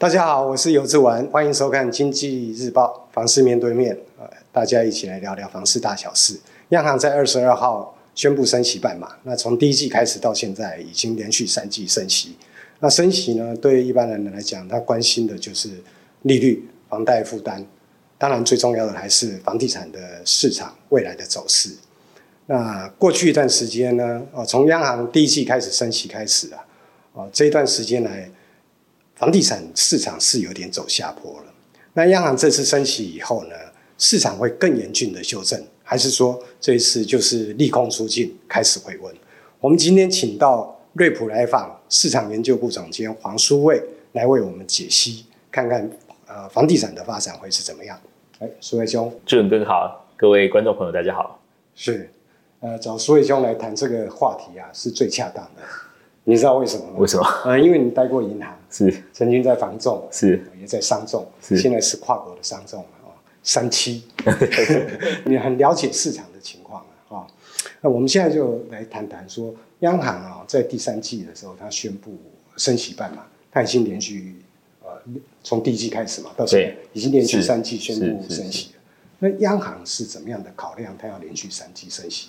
大家好，我是游志文，欢迎收看《经济日报》房市面对面，呃，大家一起来聊聊房市大小事。央行在二十二号宣布升息半码，那从第一季开始到现在，已经连续三季升息。那升息呢，对一般人来讲，他关心的就是利率、房贷负担，当然最重要的还是房地产的市场未来的走势。那过去一段时间呢，哦，从央行第一季开始升息开始啊，哦，这一段时间来，房地产市场是有点走下坡了。那央行这次升息以后呢，市场会更严峻的修正，还是说这一次就是利空出尽，开始回温？我们今天请到瑞普来访市场研究部总监黄书卫来为我们解析，看看呃房地产的发展会是怎么样？哎，书卫兄，智文哥好，各位观众朋友大家好，是。呃，找书卫兄来谈这个话题啊，是最恰当的。你知道为什么吗？为什么？呃，因为你待过银行，是曾经在房仲，是也在商仲，是现在是跨国的商仲啊，三期，你很了解市场的情况啊。哦，那我们现在就来谈谈说，央行啊，在第三季的时候，它宣布升息半码，它已经连续呃从第一季开始嘛，到现在已经连续三季宣布升息了。那央行是怎么样的考量？它要连续三季升息？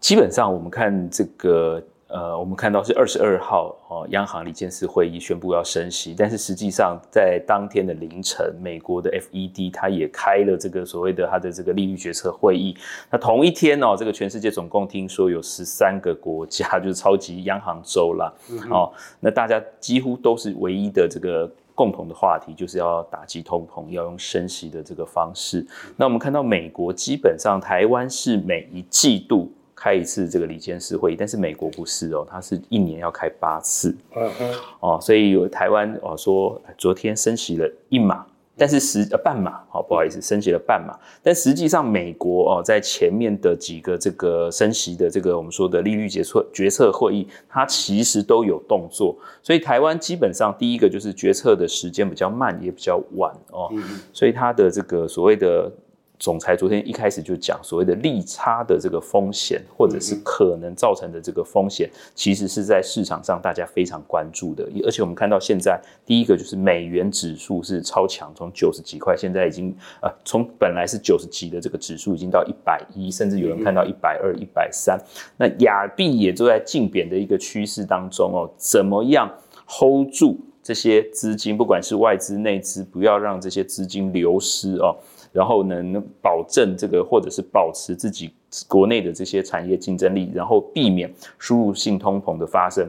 基本上，我们看这个，呃，我们看到是二十二号哦，央行理监事会议宣布要升息，但是实际上在当天的凌晨，美国的 FED 它也开了这个所谓的它的这个利率决策会议。那同一天哦，这个全世界总共听说有十三个国家 就是超级央行周啦，嗯、哦，那大家几乎都是唯一的这个共同的话题，就是要打击通膨，要用升息的这个方式。那我们看到美国基本上，台湾是每一季度。开一次这个理监事会议，但是美国不是哦，它是一年要开八次。嗯哼，哦，所以有台湾哦说昨天升息了一码，但是实呃半码，好不好意思，升息了半码，但实际上美国哦在前面的几个这个升息的这个我们说的利率决策决策会议，它其实都有动作，所以台湾基本上第一个就是决策的时间比较慢，也比较晚哦，所以它的这个所谓的。总裁昨天一开始就讲所谓的利差的这个风险，或者是可能造成的这个风险，其实是在市场上大家非常关注的。而且我们看到现在，第一个就是美元指数是超强，从九十几块，现在已经呃，从本来是九十几的这个指数，已经到一百一，甚至有人看到一百二、一百三。那亚币也都在竞贬的一个趋势当中哦，怎么样 hold 住这些资金，不管是外资、内资，不要让这些资金流失哦。然后能保证这个，或者是保持自己国内的这些产业竞争力，然后避免输入性通膨的发生，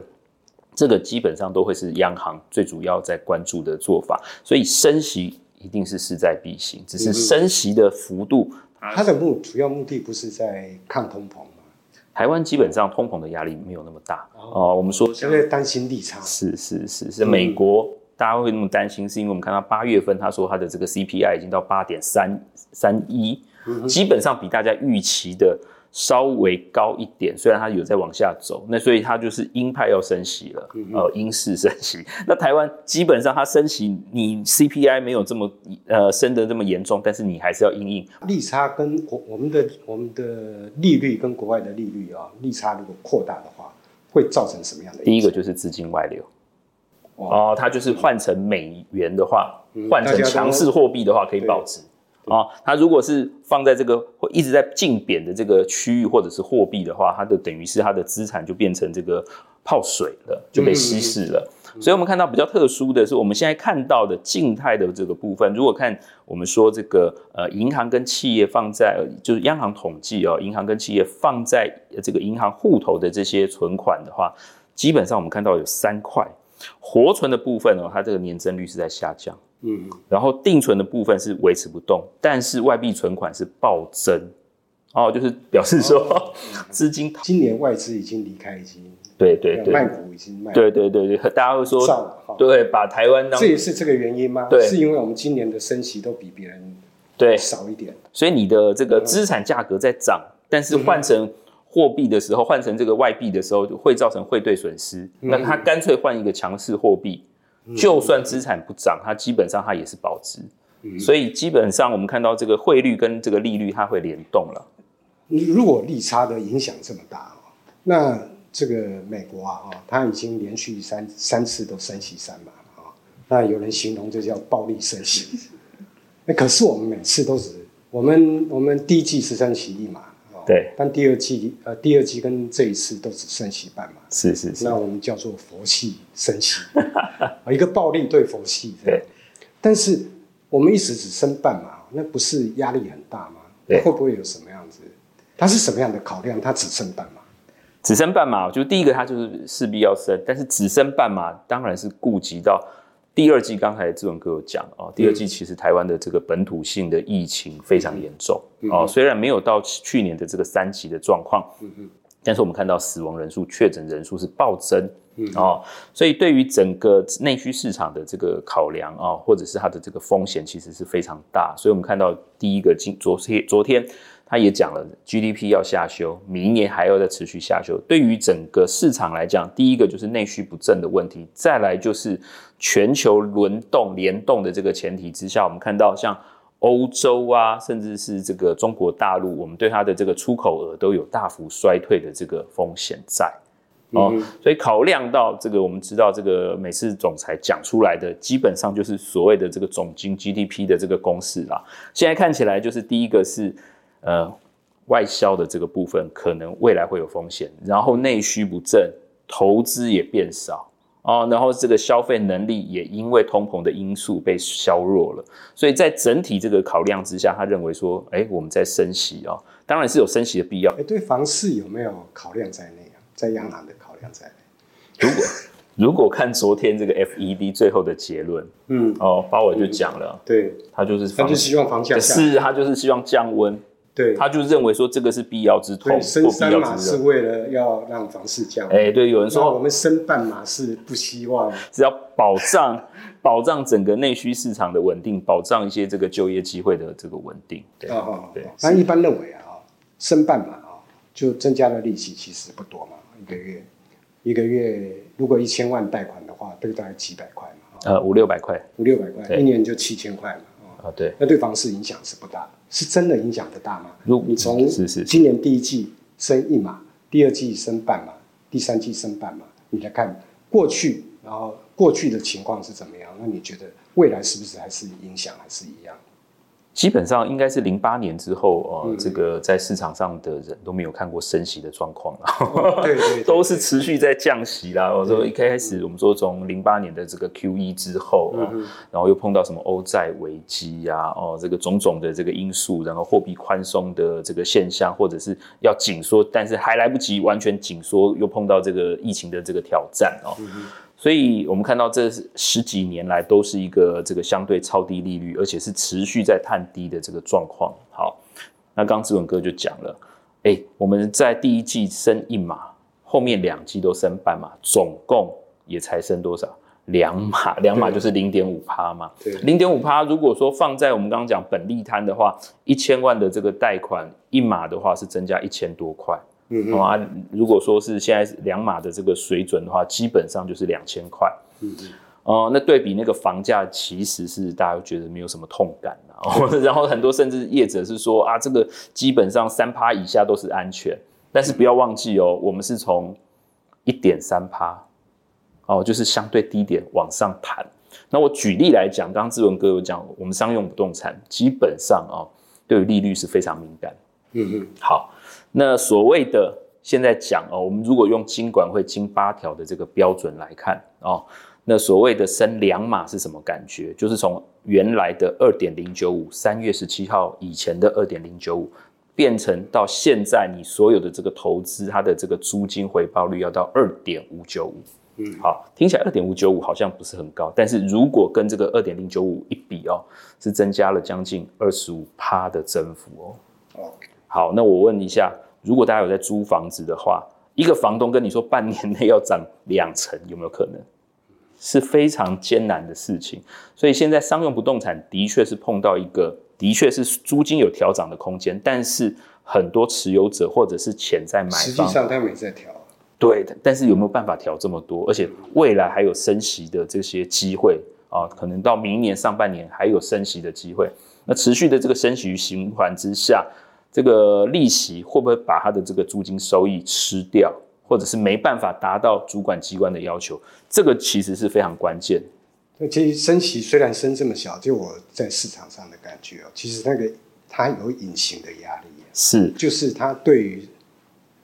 这个基本上都会是央行最主要在关注的做法。所以升息一定是势在必行，只是升息的幅度，它的目主要目的不是在抗通膨吗？台湾基本上通膨的压力没有那么大哦。我们说因为担心利差，是是是是美国。大家会那么担心，是因为我们看到八月份他说他的这个 CPI 已经到八点三三一，基本上比大家预期的稍微高一点。虽然它有在往下走，那所以它就是鹰派要升息了，呃，鹰式升息。那台湾基本上它升息，你 CPI 没有这么呃升得这么严重，但是你还是要应应利差跟国我们的我们的利率跟国外的利率啊，利差如果扩大的话，会造成什么样的？第一个就是资金外流。哦，它就是换成美元的话，换、嗯、成强势货币的话可以保值。哦，它如果是放在这个会一直在竞贬的这个区域或者是货币的话，它的等于是它的资产就变成这个泡水了，就被稀释了。嗯、所以我们看到比较特殊的是，我们现在看到的静态的这个部分，如果看我们说这个呃银行跟企业放在就是央行统计哦，银行跟企业放在这个银行户头的这些存款的话，基本上我们看到有三块。活存的部分哦，它这个年增率是在下降，嗯，然后定存的部分是维持不动，但是外币存款是暴增，哦，就是表示说 资金今年外资已经离开，已经对对对，卖股已经卖，对对对对，大家会说对，把台湾当这也是这个原因吗？对，是因为我们今年的升息都比别人对。少一点，所以你的这个资产价格在涨，但是换成。货币的时候换成这个外币的时候，会造成汇兑损失。嗯、那他干脆换一个强势货币，嗯、就算资产不涨，它基本上它也是保值。嗯、所以基本上我们看到这个汇率跟这个利率它会联动了。如果利差的影响这么大，那这个美国啊，它已经连续三三次都升息三码啊，那有人形容这叫暴力升息。那可是我们每次都是，我们我们第一季是升息一码，对，但第二季呃第二季跟这一次都只升息半码，是是是，那我们叫做佛系升息，一个暴力对佛系，对。但是我们一直只升半码，那不是压力很大吗？对，会不会有什么样子？它是什么样的考量？它只升半码，只升半码，就第一个它就是势必要升，但是只升半码当然是顾及到。第二季刚才志文哥有讲哦，第二季其实台湾的这个本土性的疫情非常严重哦，虽然没有到去年的这个三级的状况，但是我们看到死亡人数、确诊人数是暴增哦，所以对于整个内需市场的这个考量啊，或者是它的这个风险，其实是非常大。所以我们看到第一个今昨天昨天。他也讲了，GDP 要下修，明年还要再持续下修。对于整个市场来讲，第一个就是内需不振的问题，再来就是全球轮动联动的这个前提之下，我们看到像欧洲啊，甚至是这个中国大陆，我们对它的这个出口额都有大幅衰退的这个风险在哦。所以考量到这个，我们知道这个每次总裁讲出来的，基本上就是所谓的这个总经 GDP 的这个公式啦。现在看起来就是第一个是。呃，外销的这个部分可能未来会有风险，然后内需不振，投资也变少哦，然后这个消费能力也因为通膨的因素被削弱了，所以在整体这个考量之下，他认为说，哎，我们在升息哦，当然是有升息的必要。哎，对房市有没有考量在内啊？在央行的考量在内？如果如果看昨天这个 FED 最后的结论，嗯，哦，鲍尔就讲了，嗯、对，他就是他就希望房价是，他就是希望降温。对，他就认为说这个是必要之痛，升三码是为了要让房市降。哎，对，有人说我们升半码是不希望，只要保障 保障整个内需市场的稳定，保障一些这个就业机会的这个稳定。对，哦，对。那一般认为啊，升半码啊，就增加的利息其实不多嘛，一个月一个月如果一千万贷款的话，这个大概几百块嘛，呃，五六百块，五六百块，一年就七千块嘛。啊，对，那对房市影响是不大，是真的影响的大吗？如你从今年第一季升一码，第二季升半码，第三季升半码，你来看过去，然后过去的情况是怎么样？那你觉得未来是不是还是影响还是一样？基本上应该是零八年之后，呃，这个在市场上的人都没有看过升息的状况了，对 对，都是持续在降息啦。我说一开始我们说从零八年的这个 QE 之后，然后又碰到什么欧债危机呀，哦，这个种种的这个因素，然后货币宽松的这个现象，或者是要紧缩，但是还来不及完全紧缩，又碰到这个疫情的这个挑战哦。所以我们看到这十几年来都是一个这个相对超低利率，而且是持续在探低的这个状况。好，那刚志文哥就讲了，哎，我们在第一季升一码，后面两季都升半码，总共也才升多少？两码，两码就是零点五趴嘛。对，零点五趴，如果说放在我们刚刚讲本利摊的话，一千万的这个贷款一码的话是增加一千多块。嗯啊，如果说是现在两码的这个水准的话，基本上就是两千块。嗯嗯。哦，那对比那个房价，其实是大家都觉得没有什么痛感哦。然后很多甚至业者是说啊，这个基本上三趴以下都是安全。但是不要忘记哦，我们是从一点三趴，哦，就是相对低点往上弹。那我举例来讲，刚刚志文哥有讲，我们商用不动产基本上啊，对于利率是非常敏感。嗯嗯。好。那所谓的现在讲哦，我们如果用金管会金八条的这个标准来看哦，那所谓的升两码是什么感觉？就是从原来的二点零九五，三月十七号以前的二点零九五，变成到现在你所有的这个投资，它的这个租金回报率要到二点五九五。嗯，好，听起来二点五九五好像不是很高，但是如果跟这个二点零九五一比哦，是增加了将近二十五趴的增幅哦。OK。好，那我问一下，如果大家有在租房子的话，一个房东跟你说半年内要涨两成，有没有可能？是非常艰难的事情。所以现在商用不动产的确是碰到一个，的确是租金有调涨的空间，但是很多持有者或者是潜在买方，实际上他们也在调。对的，但是有没有办法调这么多？而且未来还有升息的这些机会啊，可能到明年上半年还有升息的机会。那持续的这个升息循环之下。这个利息会不会把他的这个租金收益吃掉，或者是没办法达到主管机关的要求？这个其实是非常关键。那其实升息虽然升这么小，就我在市场上的感觉哦，其实那个它有隐形的压力，是，就是它对于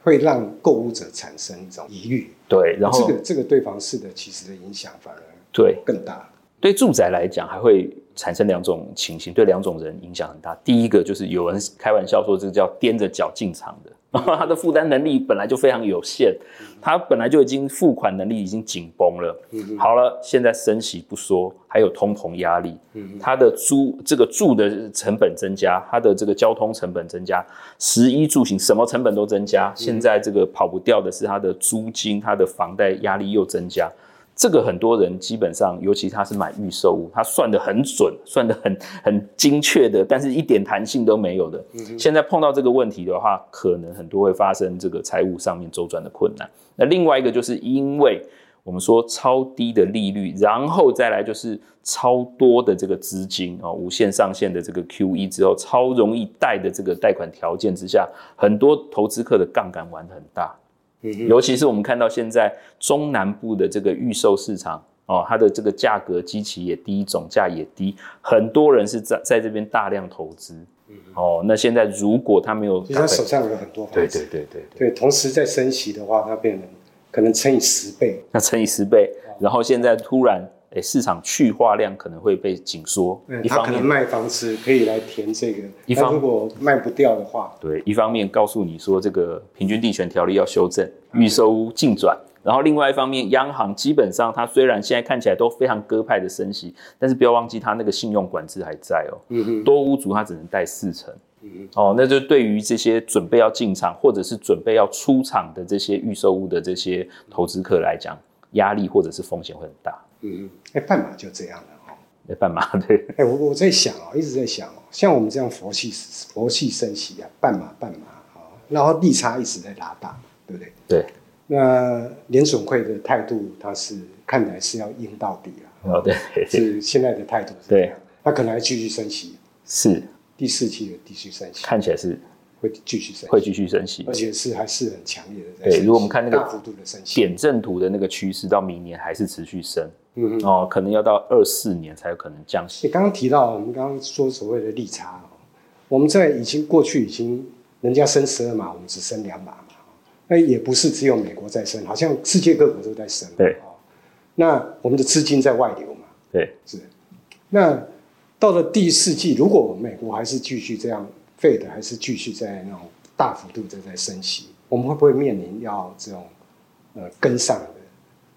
会让购物者产生一种疑虑，对，然后这个这个对房市的其实的影响反而对。更大，对住宅来讲还会产生两种情形，对两种人影响很大。第一个就是有人开玩笑说这个叫踮着脚进场的。他的负担能力本来就非常有限，他本来就已经付款能力已经紧绷了。好了，现在升息不说，还有通膨压力，他的租这个住的成本增加，他的这个交通成本增加，食衣住行什么成本都增加。现在这个跑不掉的是他的租金，他的房贷压力又增加。这个很多人基本上，尤其他是买预售物，他算得很准，算得很很精确的，但是一点弹性都没有的。现在碰到这个问题的话，可能很多会发生这个财务上面周转的困难。那另外一个就是因为我们说超低的利率，然后再来就是超多的这个资金啊，无限上限的这个 QE 之后，超容易贷的这个贷款条件之下，很多投资客的杠杆玩得很大。尤其是我们看到现在中南部的这个预售市场哦，它的这个价格基期也低，总价也低，很多人是在在这边大量投资。哦，那现在如果他没有，他手上有很多房子，对对对对对，对，同时在升息的话，它变成可能乘以十倍，那乘以十倍，然后现在突然。诶，市场去化量可能会被紧缩。嗯，他可能卖房子可以来填这个。一方如果卖不掉的话，对，一方面告诉你说这个平均地权条例要修正，预售屋禁转。然后另外一方面，央行基本上它虽然现在看起来都非常鸽派的升息，但是不要忘记它那个信用管制还在哦。嗯嗯。多屋主他只能贷四成。嗯嗯。哦，那就对于这些准备要进场或者是准备要出场的这些预售屋的这些投资客来讲，压力或者是风险会很大。嗯，哎，半马就这样了哈。哎，半马对。哎，我我在想哦，一直在想哦，像我们这样佛系佛系升息啊，半马半马啊，然后利差一直在拉大，对不对？对。那联总会的态度，它是看来是要硬到底了。哦，对。是现在的态度是这样。对。他可能还继续升息。是。第四期的继续升息。看起来是。会继续升，会继续升息，而且是还是很强烈的。对，如果我们看那个大幅度的升息，点阵图的那个趋势，到明年还是持续升。嗯哦，可能要到二四年才有可能降息。你刚刚提到，我们刚刚说所谓的利差，我们在已经过去已经人家升十二码，我们只升两码嘛。那也不是只有美国在升，好像世界各国都在升。对。那我们的资金在外流嘛？对，是。那到了第四季，如果美国还是继续这样。费的还是继续在那种大幅度的在升息，我们会不会面临要这种呃跟上的，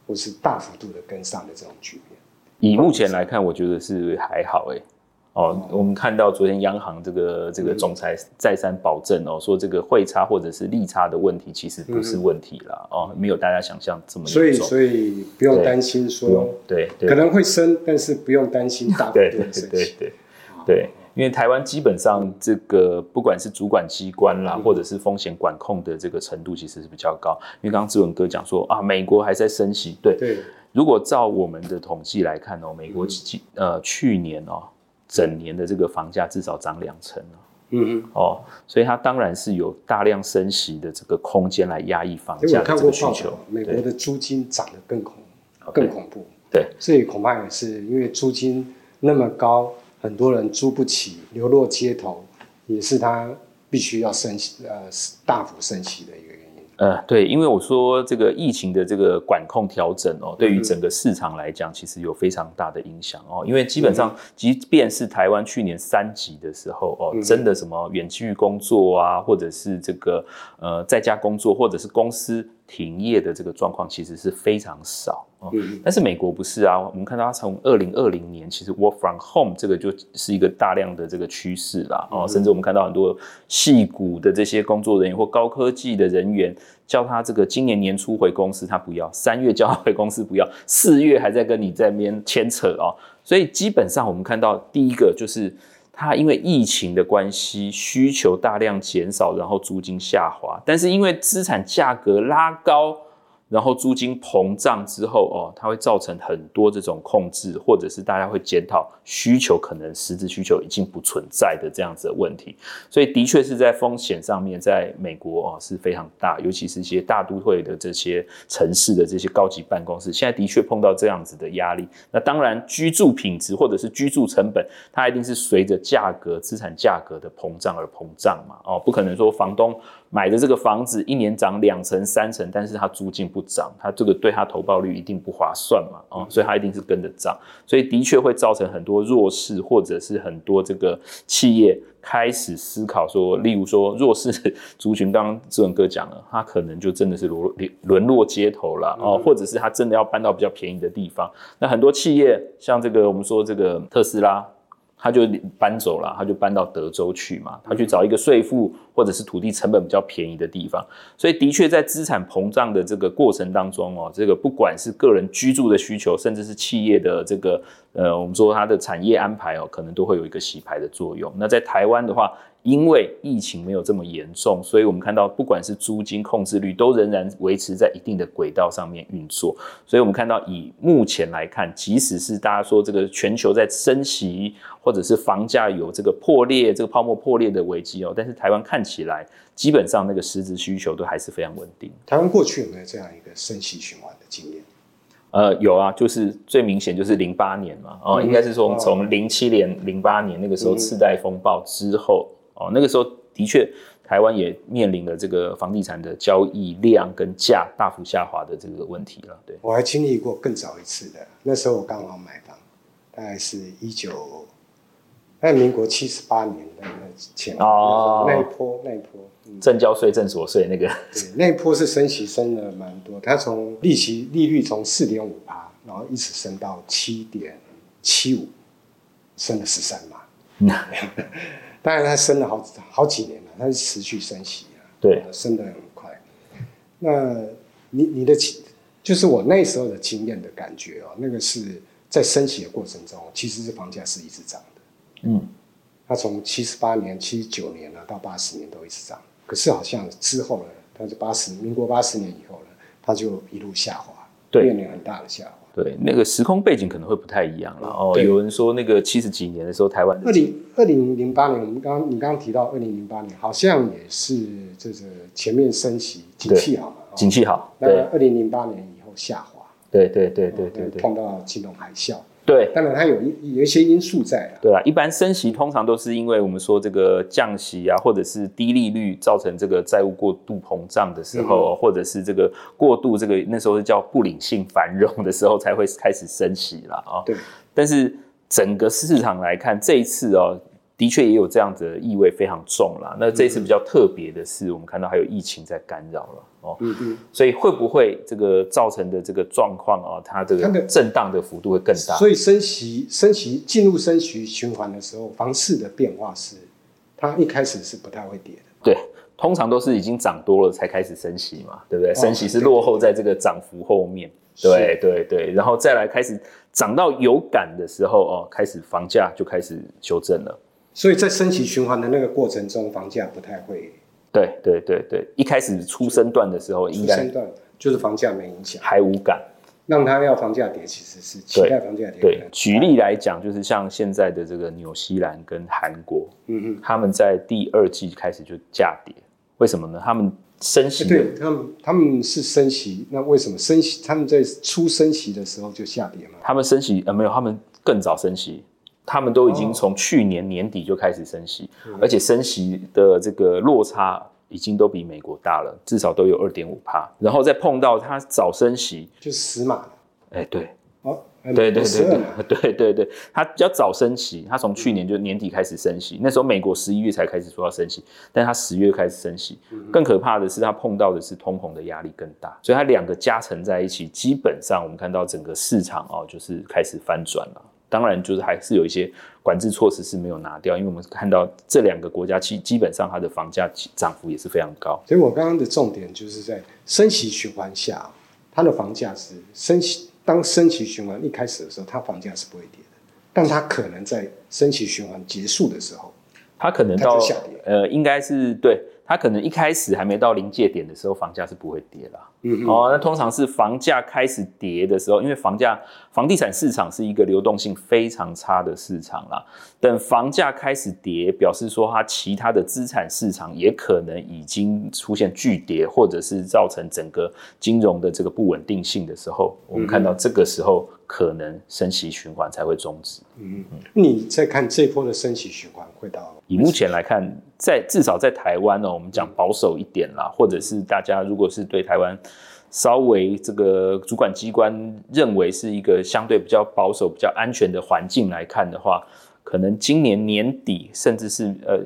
或是大幅度的跟上的这种局面？以目前来看，我觉得是还好哎。哦，嗯、我们看到昨天央行这个这个总裁再三保证哦，说这个汇差或者是利差的问题其实不是问题啦。哦，没有大家想象这么严重。所以所以不用担心说对，对，对，可能会升，但是不用担心大幅度的升息。对对对对。对因为台湾基本上这个不管是主管机关啦，或者是风险管控的这个程度，其实是比较高。因为刚刚志文哥讲说啊，美国还在升息，对。对。如果照我们的统计来看哦，美国呃去年哦整年的这个房价至少涨两成嗯嗯。哦，所以它当然是有大量升息的这个空间来压抑房价的这个需求。美国的租金涨得更恐更恐怖。对。所以恐怕也是因为租金那么高。很多人租不起，流落街头，也是他必须要升息，呃，大幅升息的一个原因。呃，对，因为我说这个疫情的这个管控调整哦，对于整个市场来讲，其实有非常大的影响哦。因为基本上，即便是台湾去年三级的时候哦，真的什么远距工作啊，或者是这个呃在家工作，或者是公司。停业的这个状况其实是非常少哦，但是美国不是啊。我们看到它从二零二零年，其实 work from home 这个就是一个大量的这个趋势啦哦，甚至我们看到很多戏骨的这些工作人员或高科技的人员，叫他这个今年年初回公司，他不要；三月叫他回公司不要，四月还在跟你在那边牵扯哦。所以基本上我们看到第一个就是。它因为疫情的关系，需求大量减少，然后租金下滑。但是因为资产价格拉高，然后租金膨胀之后哦，它会造成很多这种控制，或者是大家会检讨需求，可能实质需求已经不存在的这样子的问题。所以的确是在风险上面，在美国哦是非常大，尤其是一些大都会的这些城市的这些高级办公室，现在的确碰到这样子的压力。那当然，居住品质或者是居住成本，它一定是随着价格、资产价格的膨胀而膨胀嘛。哦，不可能说房东。买的这个房子一年涨两成三成，但是它租金不涨，它这个对它投报率一定不划算嘛，啊、哦，所以它一定是跟着涨，所以的确会造成很多弱势或者是很多这个企业开始思考说，例如说弱势族群，刚刚志文哥讲了，他可能就真的是沦沦落街头了哦，或者是他真的要搬到比较便宜的地方，那很多企业像这个我们说这个特斯拉。他就搬走了，他就搬到德州去嘛，他去找一个税负或者是土地成本比较便宜的地方，所以的确在资产膨胀的这个过程当中哦，这个不管是个人居住的需求，甚至是企业的这个呃，我们说它的产业安排哦，可能都会有一个洗牌的作用。那在台湾的话，因为疫情没有这么严重，所以我们看到不管是租金控制率都仍然维持在一定的轨道上面运作。所以我们看到以目前来看，即使是大家说这个全球在升息，或者是房价有这个破裂、这个泡沫破裂的危机哦，但是台湾看起来基本上那个实质需求都还是非常稳定。台湾过去有没有这样一个升息循环的经验？呃，有啊，就是最明显就是零八年嘛，哦，应该是说从零七年、零八年那个时候次贷风暴之后。哦，那个时候的确，台湾也面临了这个房地产的交易量跟价大幅下滑的这个问题了。对，我还经历过更早一次的，那时候我刚好买房，大概是一九，在民国七十八年的那前哦，那一波那一波，正交税、正所税那个，对，那一波是升息升了蛮多，它从利息利率从四点五趴，然后一直升到七点七五，升了十三嘛。当然，它升了好好几年了，它是持续升息啊，对，升得很快。那你你的就是我那时候的经验的感觉哦，那个是在升息的过程中，其实是房价是一直涨的。嗯，它从七十八年、七十九年啊到八十年都一直涨，可是好像之后呢，它就八十民国八十年以后呢，它就一路下滑，对，面临很大的下滑。对，那个时空背景可能会不太一样了哦。有人说那个七十几年的时候，台湾二零二零零八年，我们刚刚你刚刚提到二零零八年，好像也是这个前面升息，景气好嘛，景气好。那二零零八年以后下滑，对对对对对对，碰到金融海啸。对，当然它有一有一些因素在啊。对啊，一般升息通常都是因为我们说这个降息啊，或者是低利率造成这个债务过度膨胀的时候，嗯、或者是这个过度这个那时候是叫不理性繁荣的时候，才会开始升息了啊。对，但是整个市场来看，这一次哦。的确也有这样子的意味非常重啦。那这一次比较特别的是，我们看到还有疫情在干扰了哦。嗯嗯。所以会不会这个造成的这个状况啊，它这个震荡的幅度会更大？所以升息、升息进入升息循环的时候，房市的变化是，它一开始是不太会跌的。对，通常都是已经涨多了才开始升息嘛，对不对？升息是落后在这个涨幅后面。对对对，然后再来开始涨到有感的时候哦，开始房价就开始修正了。所以在升息循环的那个过程中，房价不太会。对对对对，一开始初升段的时候，应该段就是房价没影响，还无感。让他要房价跌，其实是期待房价跌。对，举例来讲，就是像现在的这个纽西兰跟韩国，嗯嗯，他们在第二季开始就价跌，为什么呢？他们升息，对他们他们是升息，那为什么升息？他们在初升息的时候就下跌吗？他们升息呃没有，他们更早升息。他们都已经从去年年底就开始升息，哦、而且升息的这个落差已经都比美国大了，至少都有二点五帕。然后再碰到它早升息，就死马了。哎，对，哦，对对对对对对对，他 比较早升息，它从去年就年底开始升息，那时候美国十一月才开始说要升息，但它十月开始升息。更可怕的是，它碰到的是通膨的压力更大，所以它两个加成在一起，基本上我们看到整个市场哦，就是开始翻转了。当然，就是还是有一些管制措施是没有拿掉，因为我们看到这两个国家基基本上它的房价涨幅也是非常高。所以我刚刚的重点就是在升息循环下，它的房价是升息。当升息循环一开始的时候，它房价是不会跌的，但它可能在升息循环结束的时候，它可能到下跌。呃，应该是对。它可能一开始还没到临界点的时候，房价是不会跌啦。嗯嗯。哦，那通常是房价开始跌的时候，因为房价、房地产市场是一个流动性非常差的市场啦。等房价开始跌，表示说它其他的资产市场也可能已经出现巨跌，或者是造成整个金融的这个不稳定性的时候，我们看到这个时候可能升息循环才会终止。嗯嗯。你再看这波的升息循环会到？以目前来看，在至少在台湾呢，我们讲保守一点啦，或者是大家如果是对台湾稍微这个主管机关认为是一个相对比较保守、比较安全的环境来看的话，可能今年年底，甚至是呃，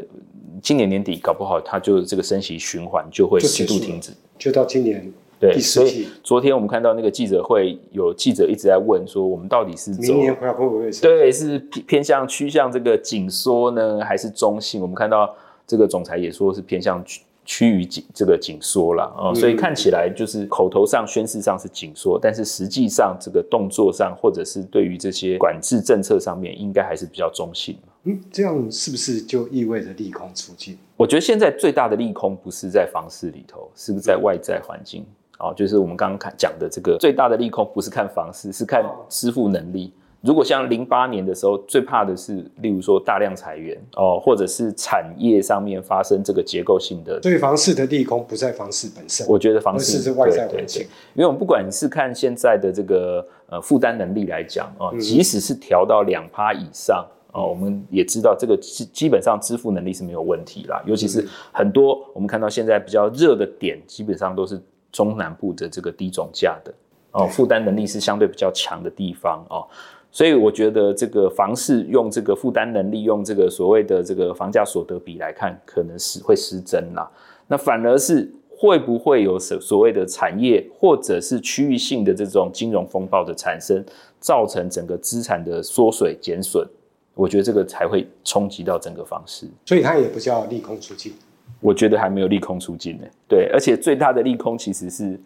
今年年底搞不好，它就这个升息循环就会适度停止，就到今年。对，所以昨天我们看到那个记者会，有记者一直在问说，我们到底是走明年会不会对，是偏向趋向这个紧缩呢，还是中性？我们看到这个总裁也说是偏向趋趋于紧这个紧缩了啊，所以看起来就是口头上宣示上是紧缩，但是实际上这个动作上，或者是对于这些管制政策上面，应该还是比较中性。嗯，这样是不是就意味着利空出尽？我觉得现在最大的利空不是在房市里头，是不是在外在环境？哦，就是我们刚刚看讲的这个最大的利空，不是看房市，是看支付能力。如果像零八年的时候，最怕的是，例如说大量裁员哦，或者是产业上面发生这个结构性的。所以房市的利空不在房市本身，我觉得房市是外在环境。因为我们不管是看现在的这个呃负担能力来讲哦，即使是调到两趴以上哦，我们也知道这个基基本上支付能力是没有问题啦。尤其是很多我们看到现在比较热的点，基本上都是。中南部的这个低总价的哦，负担能力是相对比较强的地方哦，所以我觉得这个房市用这个负担能力，用这个所谓的这个房价所得比来看，可能是会失真啦。那反而是会不会有所所谓的产业或者是区域性的这种金融风暴的产生，造成整个资产的缩水减损？我觉得这个才会冲击到整个房市。所以它也不叫利空出尽。我觉得还没有利空出尽呢，对，而且最大的利空其实是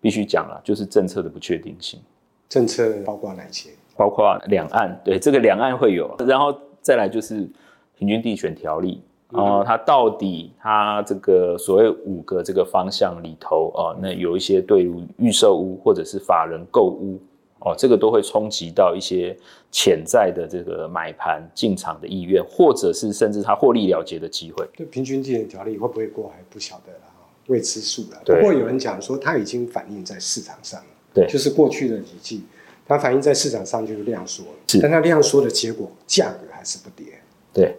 必须讲了，就是政策的不确定性。政策包括哪些？包括两岸，对，这个两岸会有，然后再来就是平均地权条例哦、呃，它到底它这个所谓五个这个方向里头啊、呃，那有一些对于预售屋或者是法人购屋。哦，这个都会冲击到一些潜在的这个买盘进场的意愿，或者是甚至他获利了结的机会。对，平均地权条例会不会过还不晓得了，未知数了。不过有人讲说，它已经反映在市场上了。对，就是过去的几季，它反映在市场上就是量缩了。是，但它量缩的结果，价格还是不跌。对，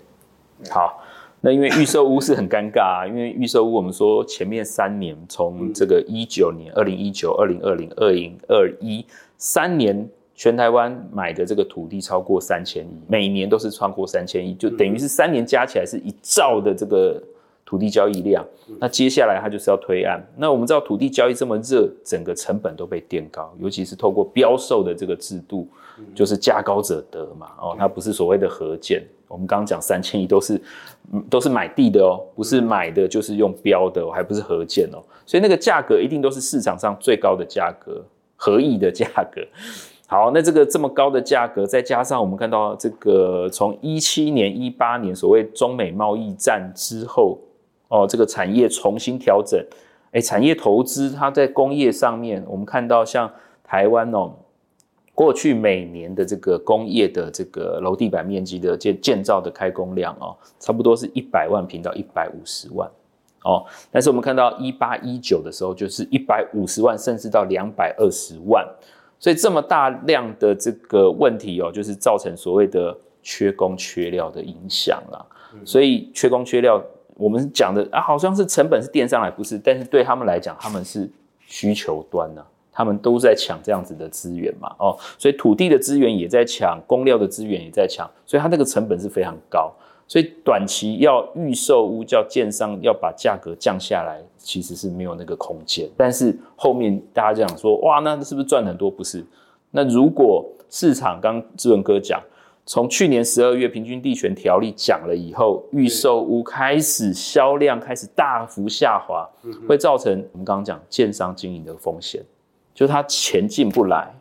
好。那因为预售屋是很尴尬啊，因为预售屋我们说前面三年，从这个一九年、二零一九、二零二零、二零二一三年，全台湾买的这个土地超过三千亿，每年都是超过三千亿，就等于是三年加起来是一兆的这个土地交易量。那接下来它就是要推案。那我们知道土地交易这么热，整个成本都被垫高，尤其是透过标售的这个制度，就是价高者得嘛。哦，它不是所谓的合建。我们刚刚讲三千亿都是，都是买地的哦，不是买的，就是用标的，还不是合建哦，所以那个价格一定都是市场上最高的价格，合意的价格。好，那这个这么高的价格，再加上我们看到这个从一七年、一八年所谓中美贸易战之后，哦，这个产业重新调整，哎，产业投资它在工业上面，我们看到像台湾哦。过去每年的这个工业的这个楼地板面积的建建造的开工量哦，差不多是一百万坪到一百五十万哦。但是我们看到一八一九的时候，就是一百五十万甚至到两百二十万，所以这么大量的这个问题哦，就是造成所谓的缺工缺料的影响啦。所以缺工缺料，我们讲的啊，好像是成本是垫上来，不是？但是对他们来讲，他们是需求端呢。他们都在抢这样子的资源嘛，哦，所以土地的资源也在抢，工料的资源也在抢，所以它那个成本是非常高，所以短期要预售屋叫建商要把价格降下来，其实是没有那个空间。但是后面大家这样说，哇，那是不是赚很多？不是。那如果市场刚志文哥讲，从去年十二月平均地权条例讲了以后，预售屋开始销量开始大幅下滑，会造成我们刚刚讲建商经营的风险。就他钱进不来，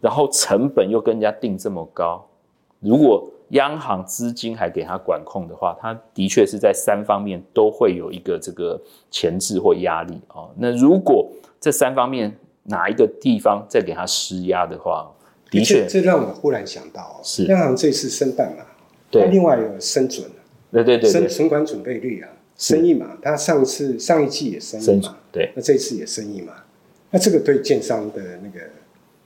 然后成本又跟人家定这么高，如果央行资金还给他管控的话，他的确是在三方面都会有一个这个前置或压力哦。那如果这三方面哪一个地方再给他施压的话，的确，这让我忽然想到，是。央行这次升半嘛，对，另外有升准，对对对，升存款准备率啊，升一嘛，他上次上一季也升一码，对，那这次也升一嘛，那这个对建商的那个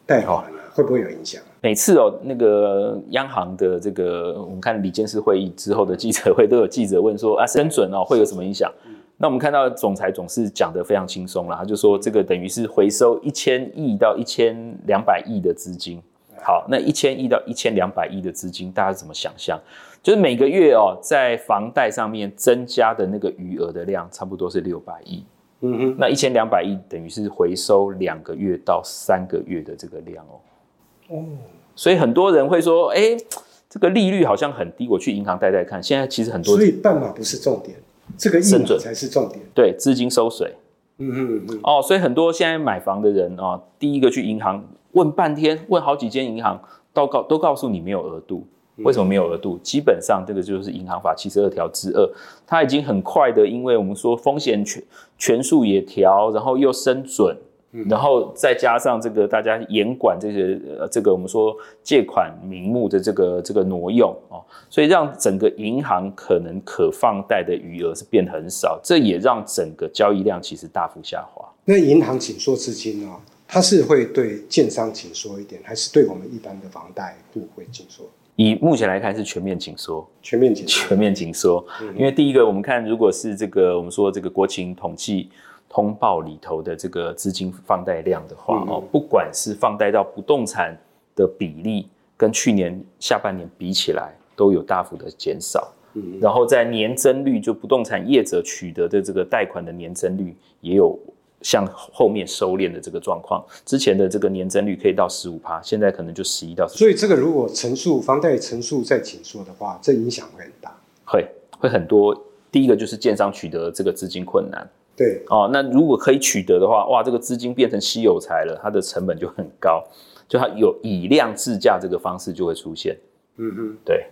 贷款啊，会不会有影响？每次哦，那个央行的这个，我们看李监事会议之后的记者会，都有记者问说啊，升准哦会有什么影响？那我们看到总裁总是讲得非常轻松了，他就说这个等于是回收一千亿到一千两百亿的资金。好，那一千亿到一千两百亿的资金，大家怎么想象？就是每个月哦，在房贷上面增加的那个余额的量，差不多是六百亿。嗯哼，那一千两百亿等于是回收两个月到三个月的这个量哦。哦，所以很多人会说，哎，这个利率好像很低，我去银行贷贷看。现在其实很多，所以半码不是重点，这个一码才是重点。对，资金收水。嗯嗯嗯。哦，所以很多现在买房的人啊、哦，第一个去银行问半天，问好几间银行，都告都告诉你没有额度。为什么没有额度？基本上这个就是银行法七十二条之二，它已经很快的，因为我们说风险权权数也调，然后又升准。然后再加上这个大家严管这些呃，这个我们说借款名目的这个这个挪用哦，所以让整个银行可能可放贷的余额是变很少，这也让整个交易量其实大幅下滑。那银行紧缩资金呢、哦？它是会对建商紧缩一点，还是对我们一般的房贷户会紧缩？以目前来看是全面紧缩，全面紧缩，全面紧缩。嗯、因为第一个我们看，如果是这个我们说这个国情统计。通报里头的这个资金放贷量的话哦，不管是放贷到不动产的比例，跟去年下半年比起来都有大幅的减少。嗯，然后在年增率，就不动产业者取得的这个贷款的年增率，也有向后面收敛的这个状况。之前的这个年增率可以到十五趴，现在可能就十一到十。所以这个如果成数房贷成数再紧缩的话，这影响会很大，会会很多。第一个就是建商取得这个资金困难。对。哦，那如果可以取得的话，哇，这个资金变成稀有财了，它的成本就很高，就它有以量制价这个方式就会出现。嗯嗯，对，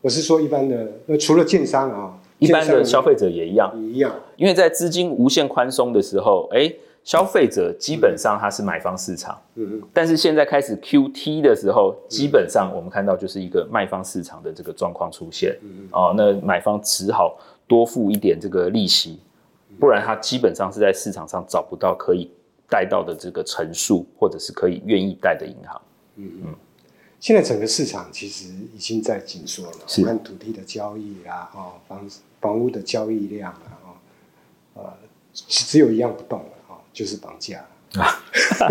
我是说一般的，那除了建商啊，一般的消费者也一样，也一样，因为在资金无限宽松的时候，哎，消费者基本上它是买方市场，嗯嗯，但是现在开始 QT 的时候，基本上我们看到就是一个卖方市场的这个状况出现，嗯嗯，哦，那买方只好多付一点这个利息。不然，他基本上是在市场上找不到可以贷到的这个成数，或者是可以愿意贷的银行。嗯嗯。现在整个市场其实已经在紧缩了。是。看土地的交易啊，哦，房房屋的交易量啊，哦，呃，只有一样不动了，哦，就是房价。啊。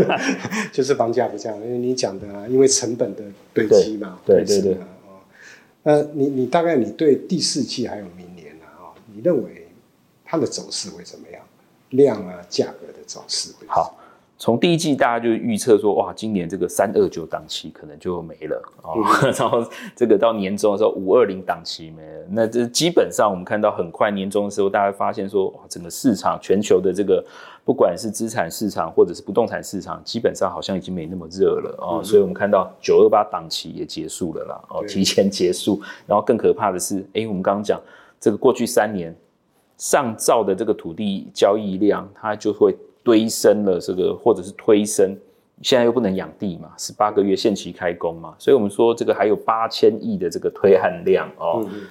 就是房价不降，因为你讲的啊，因为成本的堆积嘛，对对对。哦，呃，你你大概你对第四季还有明年啊，哦，你认为？它的走势会怎么样？量啊，价格的走势会好。从第一季大家就预测说，哇，今年这个三二九档期可能就没了哦。嗯、然后这个到年终的时候，五二零档期没了。那这基本上我们看到很快年终的时候，大家发现说，哇，整个市场全球的这个不管是资产市场或者是不动产市场，基本上好像已经没那么热了哦。嗯、所以我们看到九二八档期也结束了啦，哦，提前结束。然后更可怕的是，哎，我们刚刚讲这个过去三年。上造的这个土地交易量，它就会堆升了这个，或者是推升。现在又不能养地嘛，十八个月限期开工嘛，所以我们说这个还有八千亿的这个推案量哦。嗯嗯，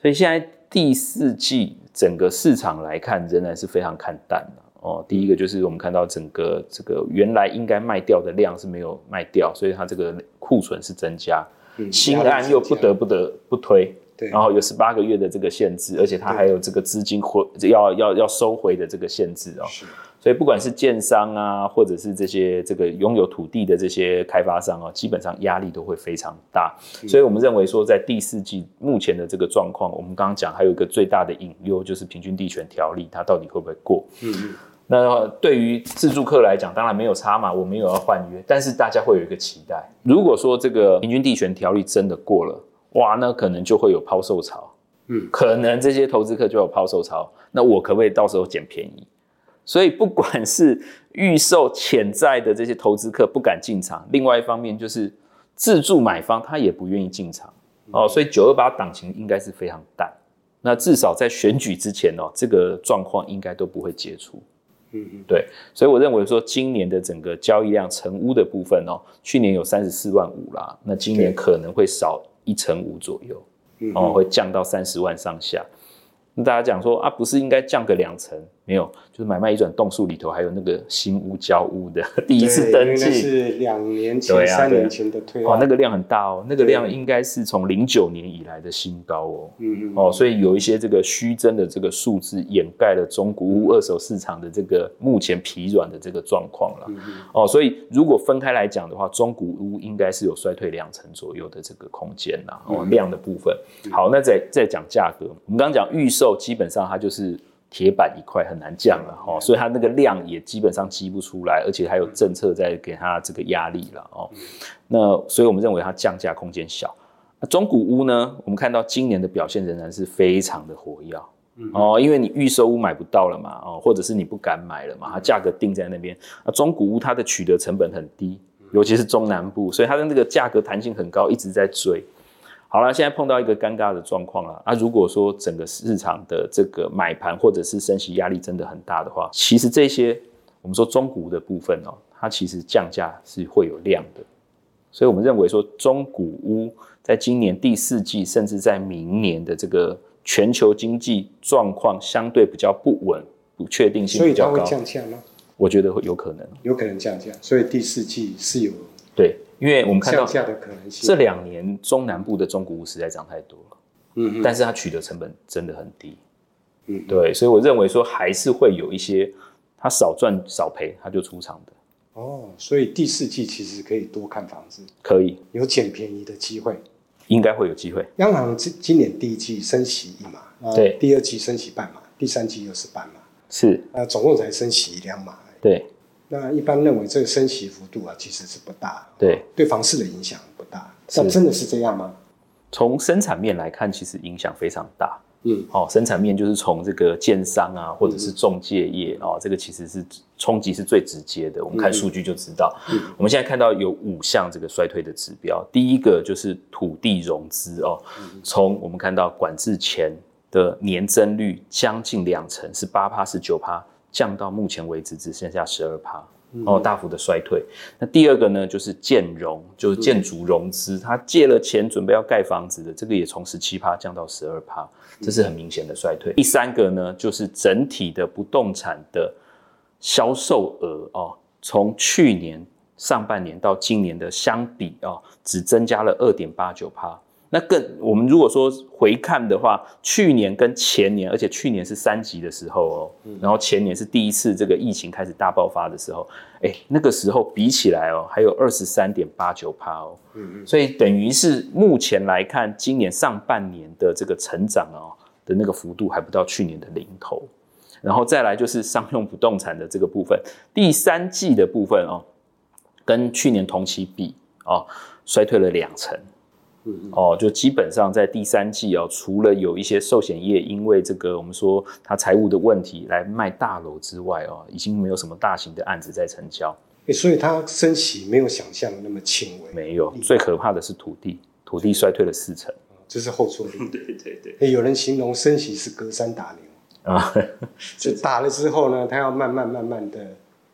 所以现在第四季整个市场来看，仍然是非常看淡的哦。第一个就是我们看到整个这个原来应该卖掉的量是没有卖掉，所以它这个库存是增加，嗯、新案又不得不得不推。然后有十八个月的这个限制，而且它还有这个资金回要要要收回的这个限制哦。是。所以不管是建商啊，或者是这些这个拥有土地的这些开发商啊，基本上压力都会非常大。所以我们认为说，在第四季目前的这个状况，我们刚刚讲还有一个最大的隐忧，就是平均地权条例它到底会不会过？嗯嗯。那对于自住客来讲，当然没有差嘛，我们有要换约，但是大家会有一个期待，如果说这个平均地权条例真的过了。哇，那可能就会有抛售潮，嗯，可能这些投资客就有抛售潮，那我可不可以到时候捡便宜？所以不管是预售潜在的这些投资客不敢进场，另外一方面就是自助买方他也不愿意进场，哦，所以九二八档情应该是非常淡。那至少在选举之前哦，这个状况应该都不会解除。嗯嗯，对，所以我认为说今年的整个交易量成屋的部分哦，去年有三十四万五啦，那今年可能会少一成五左右，哦，会降到三十万上下。那大家讲说啊，不是应该降个两成？没有，就是买卖移转栋数里头还有那个新屋交屋的 第一次登记，是两年前、三年前的推案，哦，那个量很大哦，那个量应该是从零九年以来的新高哦，嗯嗯，哦，所以有一些这个虚增的这个数字掩盖了中古屋二手市场的这个目前疲软的这个状况了，嗯嗯，哦，所以如果分开来讲的话，中古屋应该是有衰退两成左右的这个空间呐，哦，量的部分，好，那再再讲价格，我们刚刚讲预售，基本上它就是。铁板一块很难降了哦，所以它那个量也基本上积不出来，而且还有政策在给它这个压力了哦。那所以我们认为它降价空间小。那中古屋呢？我们看到今年的表现仍然是非常的活跃哦，因为你预售屋买不到了嘛哦，或者是你不敢买了嘛，它价格定在那边。那中古屋它的取得成本很低，尤其是中南部，所以它的那个价格弹性很高，一直在追。好了，现在碰到一个尴尬的状况了啊！如果说整个市场的这个买盘或者是升息压力真的很大的话，其实这些我们说中古的部分哦，它其实降价是会有量的，所以我们认为说中古屋在今年第四季，甚至在明年的这个全球经济状况相对比较不稳、不确定性比较高，所以它会降价吗？我觉得会有可能，有可能降价，所以第四季是有对。因为我们看到这两年中南部的中古屋实在涨太多了，嗯，但是它取得成本真的很低，嗯，对，所以我认为说还是会有一些他少赚少赔他就出场的，哦，所以第四季其实可以多看房子，可以。有捡便宜的机会，应该会有机会。央行今今年第一季升息一码，对，第二季升息半码，第三季又是半码，是，呃，总共才升息两码，对。那一般认为这个升息幅度啊，其实是不大，对，对房市的影响不大。那真的是这样吗？从生产面来看，其实影响非常大。嗯，哦，生产面就是从这个建商啊，或者是中介业、嗯、哦，这个其实是冲击是最直接的。我们看数据就知道。嗯，我们现在看到有五项这个衰退的指标，第一个就是土地融资哦，从我们看到管制前的年增率将近两成，是八趴，是九趴。降到目前为止只剩下十二趴，哦，大幅的衰退。那第二个呢，就是建融，就是建筑融资，他借了钱准备要盖房子的，这个也从十七趴降到十二趴，这是很明显的衰退。第三个呢，就是整体的不动产的销售额哦，从去年上半年到今年的相比哦，只增加了二点八九趴。那更，我们如果说回看的话，去年跟前年，而且去年是三级的时候哦，然后前年是第一次这个疫情开始大爆发的时候，哎，那个时候比起来哦，还有二十三点八九趴哦，所以等于是目前来看，今年上半年的这个成长哦的那个幅度还不到去年的零头，然后再来就是商用不动产的这个部分，第三季的部分哦，跟去年同期比哦，衰退了两成。嗯哦，就基本上在第三季哦，除了有一些寿险业因为这个我们说它财务的问题来卖大楼之外哦，已经没有什么大型的案子在成交。欸、所以它升息没有想象的那么轻微。没有，最可怕的是土地，土地衰退了四成，这是后坐力。对 对对、欸。有人形容升息是隔山打牛啊，就打了之后呢，它要慢慢慢慢的。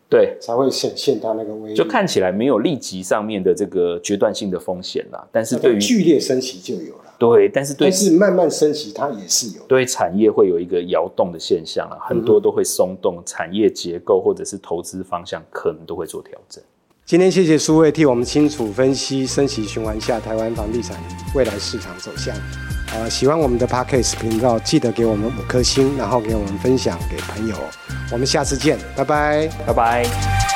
对，才会显现它那个威力。就看起来没有立即上面的这个决断性的风险啦，但是对于剧烈升息就有了。对，但是对，但是慢慢升息它也是有。对产业会有一个摇动的现象啊，很多都会松动，嗯、产业结构或者是投资方向可能都会做调整。今天谢谢苏卫替我们清楚分析升息循环下台湾房地产未来市场走向。呃，喜欢我们的 Podcast 频道，记得给我们五颗星，然后给我们分享给朋友。我们下次见，拜拜，拜拜。